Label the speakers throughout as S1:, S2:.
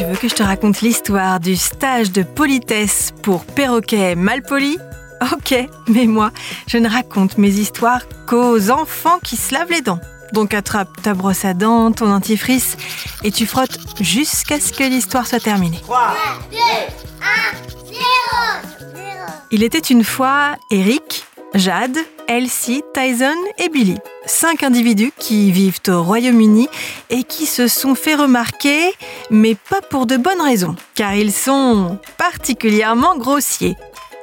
S1: Tu veux que je te raconte l'histoire du stage de politesse pour perroquet malpoli Ok, mais moi, je ne raconte mes histoires qu'aux enfants qui se lavent les dents. Donc attrape ta brosse à dents, ton dentifrice, et tu frottes jusqu'à ce que l'histoire soit terminée.
S2: 3, 2, 1, 0,
S1: Il était une fois Eric, Jade, Elsie, Tyson et Billy. Cinq individus qui vivent au Royaume-Uni et qui se sont fait remarquer, mais pas pour de bonnes raisons, car ils sont particulièrement grossiers.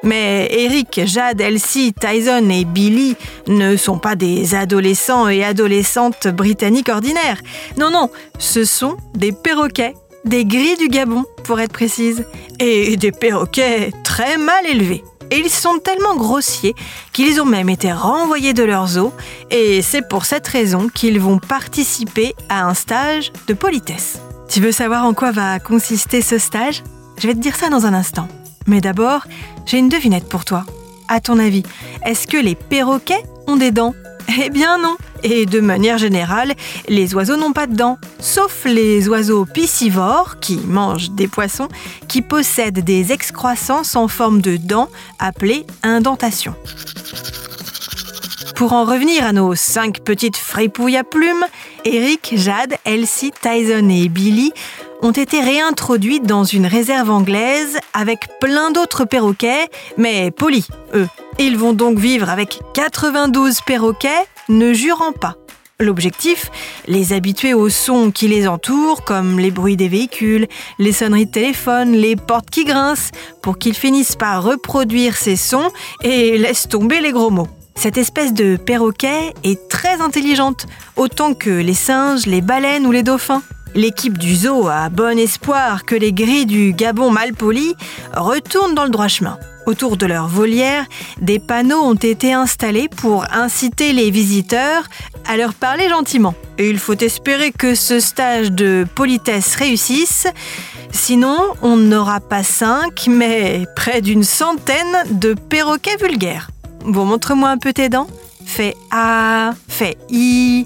S1: Mais Eric, Jade, Elsie, Tyson et Billy ne sont pas des adolescents et adolescentes britanniques ordinaires. Non, non, ce sont des perroquets, des gris du Gabon pour être précise, et des perroquets très mal élevés. Et ils sont tellement grossiers qu'ils ont même été renvoyés de leurs eaux, et c'est pour cette raison qu'ils vont participer à un stage de politesse. Tu veux savoir en quoi va consister ce stage? Je vais te dire ça dans un instant. Mais d'abord, j'ai une devinette pour toi. À ton avis, est-ce que les perroquets ont des dents? Eh bien non. Et de manière générale, les oiseaux n'ont pas de dents, sauf les oiseaux piscivores, qui mangent des poissons, qui possèdent des excroissances en forme de dents appelées indentations. Pour en revenir à nos cinq petites fripouilles à plumes, Eric, Jade, Elsie, Tyson et Billy ont été réintroduits dans une réserve anglaise avec plein d'autres perroquets, mais polis, eux. Ils vont donc vivre avec 92 perroquets, ne jurant pas. L'objectif, les habituer aux sons qui les entourent, comme les bruits des véhicules, les sonneries de téléphone, les portes qui grincent, pour qu'ils finissent par reproduire ces sons et laissent tomber les gros mots. Cette espèce de perroquet est très intelligente, autant que les singes, les baleines ou les dauphins. L'équipe du zoo a bon espoir que les gris du Gabon mal poli retournent dans le droit chemin. Autour de leur volière, des panneaux ont été installés pour inciter les visiteurs à leur parler gentiment. Et il faut espérer que ce stage de politesse réussisse, sinon on n'aura pas cinq, mais près d'une centaine de perroquets vulgaires. Bon, montre-moi un peu tes dents. Fais A, fais I.